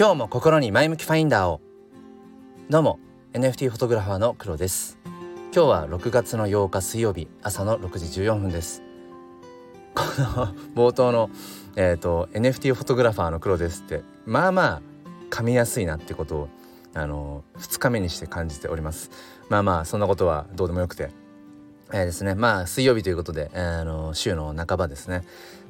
今日も心に前向きファインダーを。どうも NFT フォトグラファーの黒です。今日は6月の8日水曜日朝の6時14分です。この冒頭のえっ、ー、と NFT フォトグラファーの黒ですってまあまあ噛みやすいなってことをあの2日目にして感じております。まあまあそんなことはどうでもよくて。えー、ですね。まあ水曜日ということで、えー、あの週の半ばですね。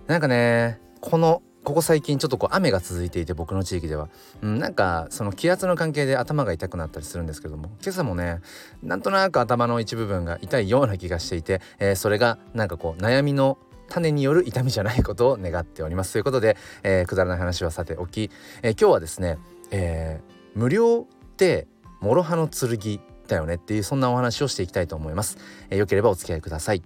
なんかねこのここ最近ちょっとこう雨が続いていて僕の地域では、うん、なんかその気圧の関係で頭が痛くなったりするんですけども。今朝もねなんとなく頭の一部分が痛いような気がしていて、えー、それがなんかこう悩みの種による痛みじゃないことを願っておりますということで、えー、くだらない話はさておき、えー、今日はですね、えー、無料って諸刃の剣だよねっていうそんなお話をしていきたいと思います、えー、よければお付き合いください。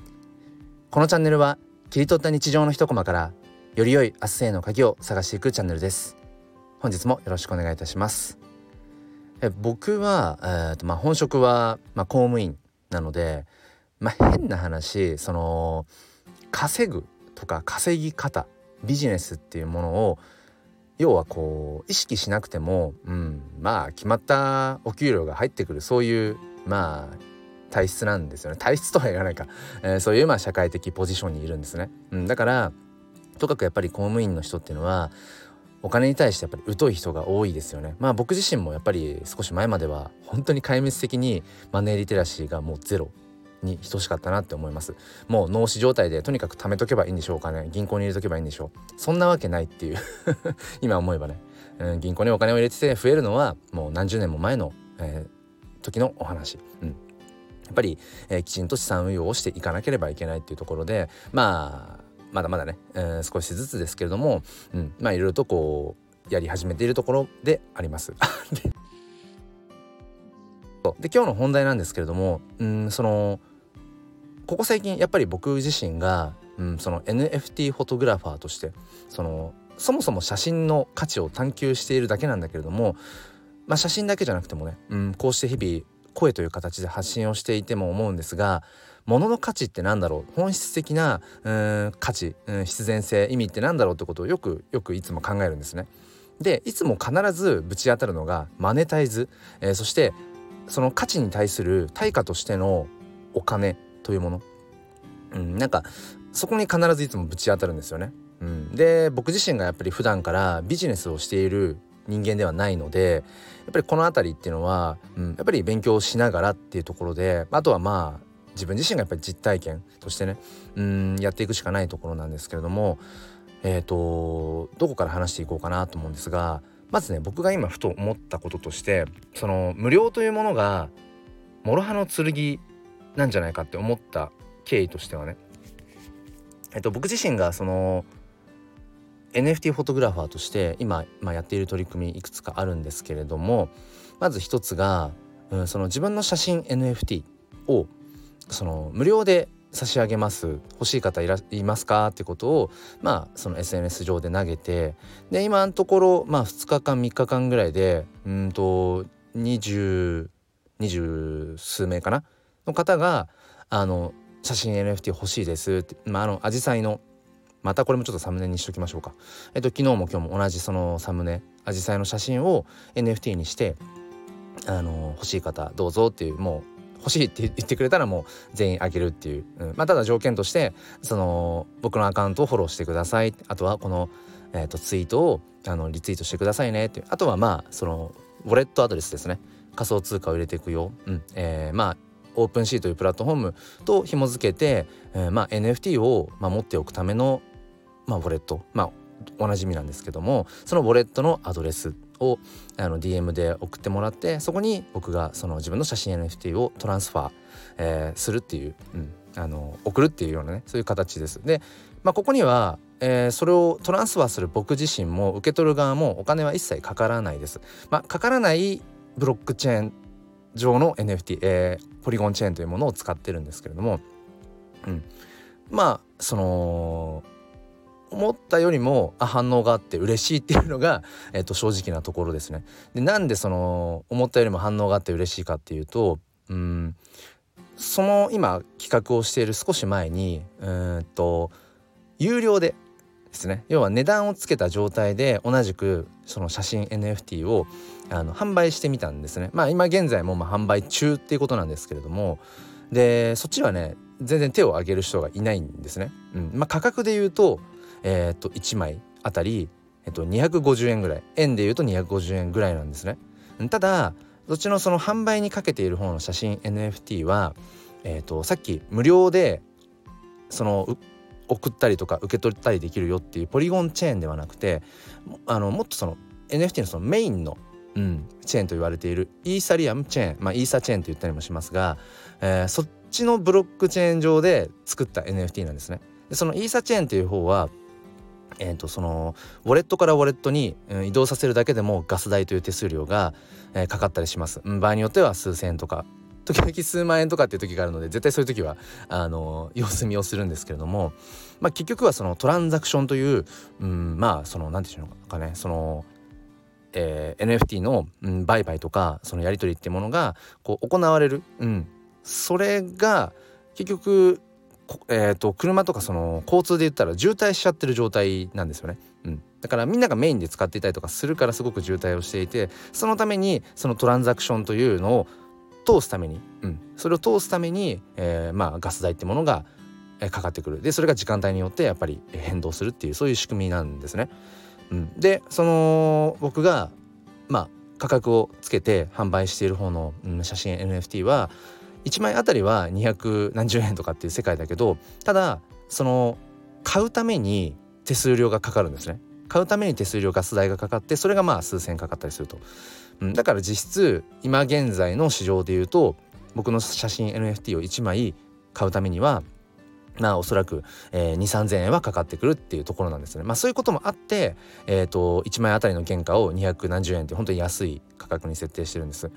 このチャンネルは切り取った日常の一コマからより良い明日への鍵を探していくチャンネルです。本日もよろしくお願いいたします。え僕は、えーとまあ、本職は、まあ、公務員なので、まあ、変な話その稼ぐとか稼ぎ方ビジネスっていうものを要はこう意識しなくても、うん、まあ決まったお給料が入ってくるそういうまあ体質なんですよね。体質とは言わないか、えー、そういうまあ社会的ポジションにいるんですね、うん、だからとかくやっぱり公務員の人っていうのはお金に対してやっぱり疎い人が多いですよね。まあ僕自身もやっぱり少し前までは本当に壊滅的にマネーリテラシーがもうゼロに等しかったなって思います。もう脳死状態でとにかく貯めとけばいいんでしょうかね。銀行に入れとけばいいんでしょう。そんなわけないっていう。今思えばね、うん、銀行にお金を入れてて増えるのはもう何十年も前の、えー、時のお話、うん、やっぱり、えー、きちんと資産運用をしていかなければいけないっていうところでまあまだまだね、えー、少しずつですけれども、うん、まあいろいろとこうやり始めているところであります。で今日の本題なんですけれども、うん、そのここ最近やっぱり僕自身が、うん、その NFT フォトグラファーとしてそのそもそも写真の価値を探求しているだけなんだけれども、まあ、写真だけじゃなくてもね、うん、こうして日々声という形で発信をしていても思うんですが物の価値って何だろう？本質的なうん価値、うん、必然性意味って何だろうってことをよくよくいつも考えるんですね。でいつも必ずぶち当たるのがマネタイズ、えー、そしてその価値に対する対価としてのお金というもの、うん、なんかそこに必ずいつもぶち当たるんですよね。うん、で僕自身がやっぱり普段からビジネスをしている人間ではないのでやっぱりこの辺りっていうのは、うん、やっぱり勉強しながらっていうところであとはまあ自分自身がやっぱり実体験としてねうんやっていくしかないところなんですけれどもえっ、ー、とどこから話していこうかなと思うんですがまずね僕が今ふと思ったこととしてその無料というものが諸刃の剣なんじゃないかって思った経緯としてはねえっと僕自身がその NFT フォトグラファーとして今、まあ、やっている取り組みいくつかあるんですけれどもまず一つが、うん、その自分の写真 NFT をその無料で差し上げます。欲しい方いらいますか？ってことをまあその SNS 上で投げてで今のところまあ2日間3日間ぐらいでうんと20 20数名かな？の方があの写真 NFT 欲しいです。ってまああの紫陽花のまたこれもちょっとサムネにしときましょうか。えっと昨日も今日も同じそのサムネ紫陽花の写真を NFT にしてあの欲しい方どうぞっていうもう欲しいって言ってくれたらもう全員あげるっていう、うん、まあただ条件としてその僕のアカウントをフォローしてください。あとはこの、えーと、ツイートをあのリツイートしてくださいねっていう。あとはまあそのウォレットアドレスですね。仮想通貨を入れていくよ、うん。えー、まあ OpenSea というプラットフォームと紐付けて、えー、まあ NFT を、まあ、持っておくための、まあ、ウォレット。まあおなじみなんですけどもそのウォレットのアドレスをあの DM で送ってもらってそこに僕がその自分の写真 NFT を transfer、えー、するっていう、うん、あの送るっていうようなねそういう形です。で、まあ、ここには、えー、それをトランスファーする僕自身も受け取る側もお金は一切かからないです。まあ、かからないブロックチェーン上の NFT、えー、ポリゴンチェーンというものを使ってるんですけれども、うん、まあその思ったよりもあ反応があって嬉しいっていうのが、えっと、正直なところですね。でなんでその思ったよりも反応があって嬉しいかっていうとうんその今企画をしている少し前にうんと有料でですね。要は値段をつけた状態で同じくその写真 NFT をあの販売してみたんですね。まあ今現在もまあ販売中っていうことなんですけれどもでそっちはね全然手を挙げる人がいないんですね、うんまあ、価格で言うと,、えー、と1枚あたり、えー、と250円ぐらい円で言うと250円ぐらいなんですねただそっちのその販売にかけている方の写真 NFT は、えー、とさっき無料でその送ったりとか受け取ったりできるよっていうポリゴンチェーンではなくてあのもっとその NFT のそのメインの、うん、チェーンと言われているイーサリアムチェーンまあイーサチェーンと言ったりもしますが、えー、そっちのブロックチェーン上で作った NFT なんですね。でそのイーサチェーンという方はえーと、そのウォレットからウォレットに、うん、移動させるだけでもガス代という手数料が、えー、かかったりします、うん、場合によっては数千円とか時々数万円とかっていう時があるので絶対そういう時はあの様子見をするんですけれども、まあ、結局はそのトランザクションという、うん、まあその何て言うのかねその、えー、NFT の、うん、売買とかそのやり取りっていうものがこう行われる、うん、それが結局えーと、車とかその交通で言ったら渋滞しちゃってる状態なんですよね。うん、だからみんながメインで使っていたりとかするからすごく渋滞をしていてそのためにそのトランザクションというのを通すために、うん、それを通すために、えー、まあガス代ってものがかかってくるでそれが時間帯によってやっぱり変動するっていうそういう仕組みなんですね。うん、でその僕がまあ価格をつけて販売している方の、うん、写真 NFT は1枚あたりは200何十円とかっていう世界だけどただその買うために手数料がかかるんですね。買うために手数料ガス代がかかってそれがまあ数千円かかったりすると。うん、だから実質今現在の市場でいうと僕の写真 NFT を1枚買うためにはまあおそらく、えー、2,3,000円はかかってくるっていうところなんですね。まあそういうこともあって、えーと、1枚あたりの原価を2 0何十円って本当に安い価格に設定してるんです。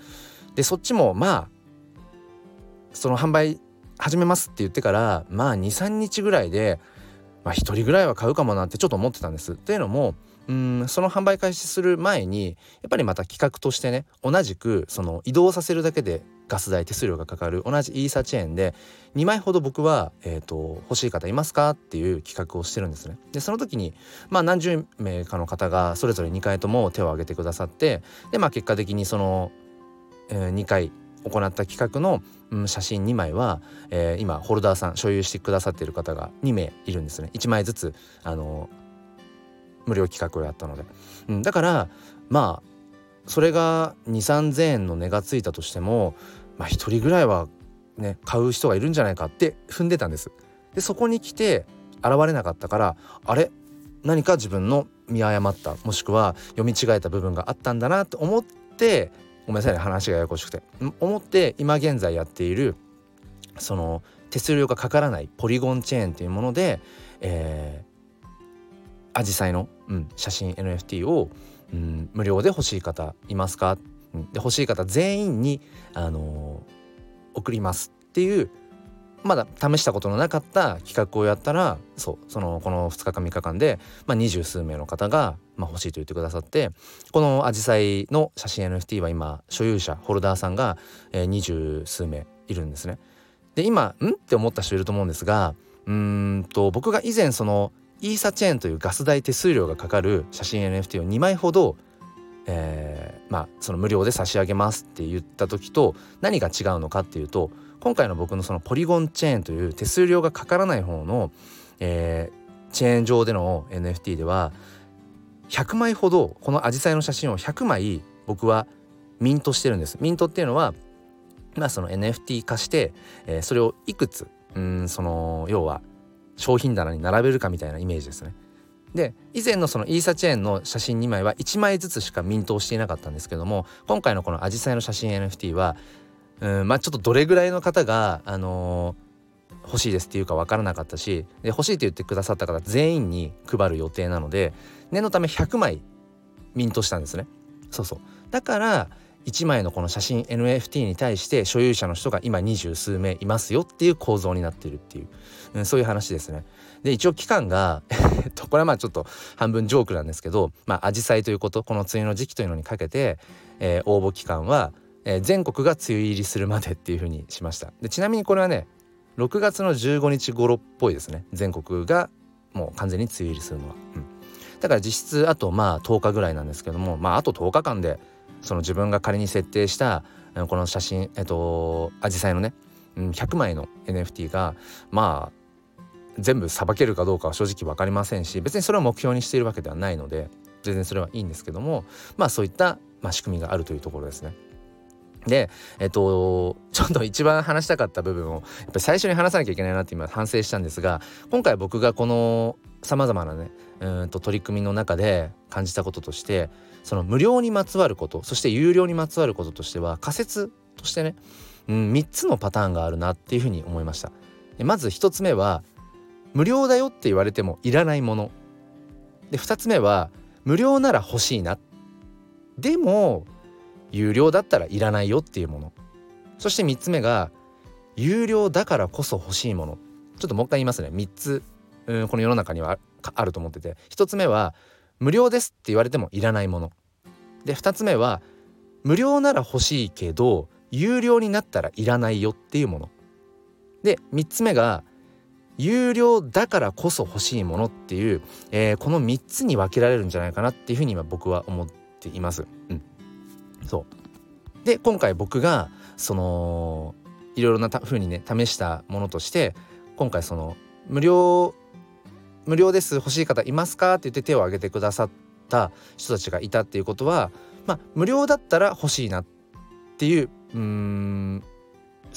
でそっちもまあその販売始めますって言ってからまあ23日ぐらいで、まあ、1人ぐらいは買うかもなってちょっと思ってたんです。っていうのもうんその販売開始する前にやっぱりまた企画としてね同じくその移動させるだけでガス代手数料がかかる同じイーサチェーンで2枚ほど僕は、えーと、欲しい方いますかっていう企画をしてるんですね。でその時にまあ何十名かの方がそれぞれ2回とも手を挙げてくださってでまあ結果的にその、えー、2回行った企画の、うん、写真2枚は、えー、今ホルダーさん所有してくださっている方が2名いるんですね。1枚ずつあのー無料企画をやったので、うん、だからまあそれが2,3,000円の値がついたとしてもまあ1人ぐらいはね買う人がいるんじゃないかって踏んでたんです。でそこに来て現れなかったからあれ？何か自分の見誤ったもしくは読み違えた部分があったんだなと思ってごめんなさいね話がややこしくて。思って今現在やっているその手数料がかからないポリゴンチェーンというもので、えアジサイの、うん、写真 NFT を、うん、無料で欲しい方いますか、うん、で欲しい方全員に、あのー、送りますっていうまだ試したことのなかった企画をやったらそうそのこの2日間3日間で二十、数名の方が、まあ、欲しいと言ってくださってこのアジサイの写真 NFT は今所有者ホルダーさんが二十、数名いるんですね。で今ん？って思った人いると思うんですがうんと僕が以前そのイーサチェーンというガス代手数料がかかる写真 NFT を2枚ほど、えー、まあその無料で差し上げますって言った時と何が違うのかっていうと今回の僕のそのポリゴンチェーンという手数料がかからない方の、えー、チェーン上での NFT では100枚ほどこのアジサイの写真を100枚僕はミントしてるんです。ミントっていうのはまあその NFT 化して、えー、それをいくつうんその要は商品棚に並べるかみたいなイメージですね。で以前のそのイーサチェーンの写真2枚は1枚ずつしかミントをしていなかったんですけども今回のこのアジサイの写真 NFT はうんまあちょっとどれぐらいの方が、あのー、欲しいですっていうか分からなかったしで欲しいって言ってくださった方全員に配る予定なので念のため100枚ミントしたんですね。そうそうだから1枚のこの写真 NFT に対して所有者の人が今二十数名いますよっていう構造になってるっていう、うん、そういう話ですね。で一応期間が これはまあちょっと半分ジョークなんですけどまあ紫陽花ということこの梅雨の時期というのにかけて、えー、応募期間は、えー、全国が梅雨入りするまでっていうふうにしました。でちなみにこれはね6月の15日頃っぽいですね。全国がもう完全に梅雨入りするのは、うん、だから実質あとまあ10日ぐらいなんですけどもまああと10日間でその自分が仮に設定したこの写真えっとアジサイのね100枚の NFT がまあ全部さばけるかどうかは正直分かりませんし別にそれを目標にしているわけではないので全然それはいいんですけどもまあそういった、まあ、仕組みがあるというところですね。でえっとちょっと一番話したかった部分をやっぱり最初に話さなきゃいけないなって今反省したんですが今回僕がこのさまざまなねうんと取り組みの中で感じたこととしてその無料にまつわることそして有料にまつわることとしては仮説としてね、うん、3つのパターンがあるなっていうふうに思いました。まず1つ目は無料だよって言われてもいらないもの。で2つ目は無料なら欲しいな。でも有料だったらいらないよっていうもの。そして3つ目が有料だからこそ欲しいもの。ちょっともう一回言いますね。3つうんこの世の中にはあると思ってて1つ目は無料ですって言われてもいらないもので2つ目は無料なら欲しいけど有料になったらいらないよっていうもので3つ目が有料だからこそ欲しいものっていう、えー、この3つに分けられるんじゃないかなっていうふうに今僕は思っています。うん、そうで今回僕がそのいろいろなふうにね試したものとして今回その無料無料です欲しい方いますか?」って言って手を挙げてくださった人たちがいたっていうことはまあ無料だったら欲しいなっていううん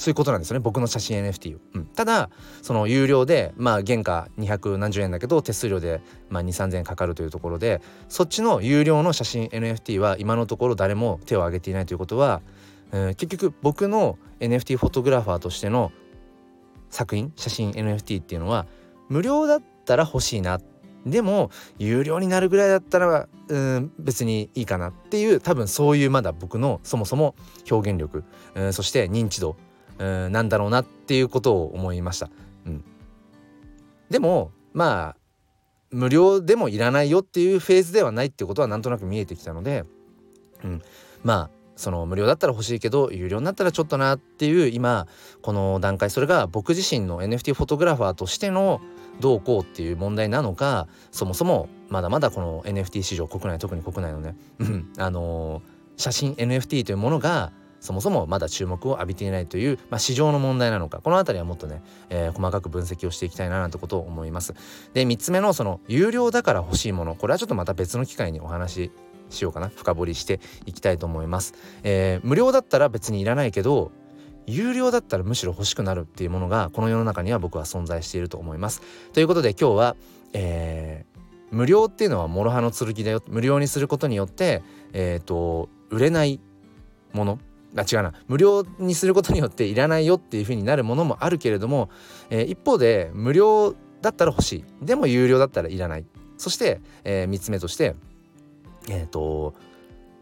そういうことなんですよね。僕の写真 NFT を、うん、ただその有料でまあ原価200何十円だけど手数料でまあ2 3 0円かかるというところでそっちの有料の写真 NFT は今のところ誰も手を挙げていないということは、えー、結局僕の NFT フォトグラファーとしての作品写真 NFT っていうのは無料だったら欲しいな。でも有料になるぐらいだったらうん別にいいかなっていう多分そういうまだ僕のそもそも表現力。うんそして認知度。うんなんだろうなっていうことを思いました。うん、でもまあ無料でもいらないよっていうフェーズではないってことはなんとなく見えてきたので、うん、まあその無料だったら欲しいけど有料になったらちょっとなっていう今この段階それが僕自身の NFT フォトグラファーとしてのどうこうっていう問題なのかそもそもまだまだこの NFT 市場国内特に国内のねあのー、写真 NFT というものがそもそもまだ注目を浴びていないという、まあ、市場の問題なのかこの辺りはもっとね、えー、細かく分析をしていきたいななんてことを思います。で3つ目のその有料だから欲しいものこれはちょっとまた別の機会にお話ししようかな深掘りしていきたいと思います。えー、無料だったら別にいらないけど有料だったらむしろ欲しくなるっていうものがこの世の中には僕は存在していると思います。ということで今日は、えー、無料っていうのは諸刃の剣だよ無料にすることによってえっ、ー、と売れないものあ違うな。無料にすることによっていらないよっていう風になるものもあるけれども、えー、一方で無料だったら欲しい。でも有料だったらいらない。そして、えー、3つ目としてえっ、ー、と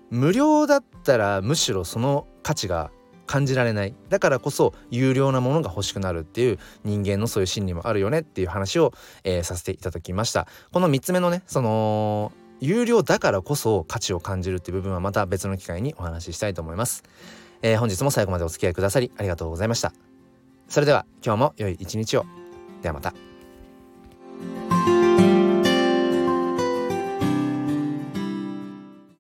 無料だったらむしろその価値が感じられない。だからこそ有料なものが欲しくなるっていう人間のそういう心理もあるよねっていう話を、えー、させていただきました。この3つ目のねその有料だからこそ価値を感じるっていう部分はまた別の機会にお話ししたいと思います、えー、本日も最後までお付き合いくださりありがとうございました。それでは今日も良い一日を。ではまた。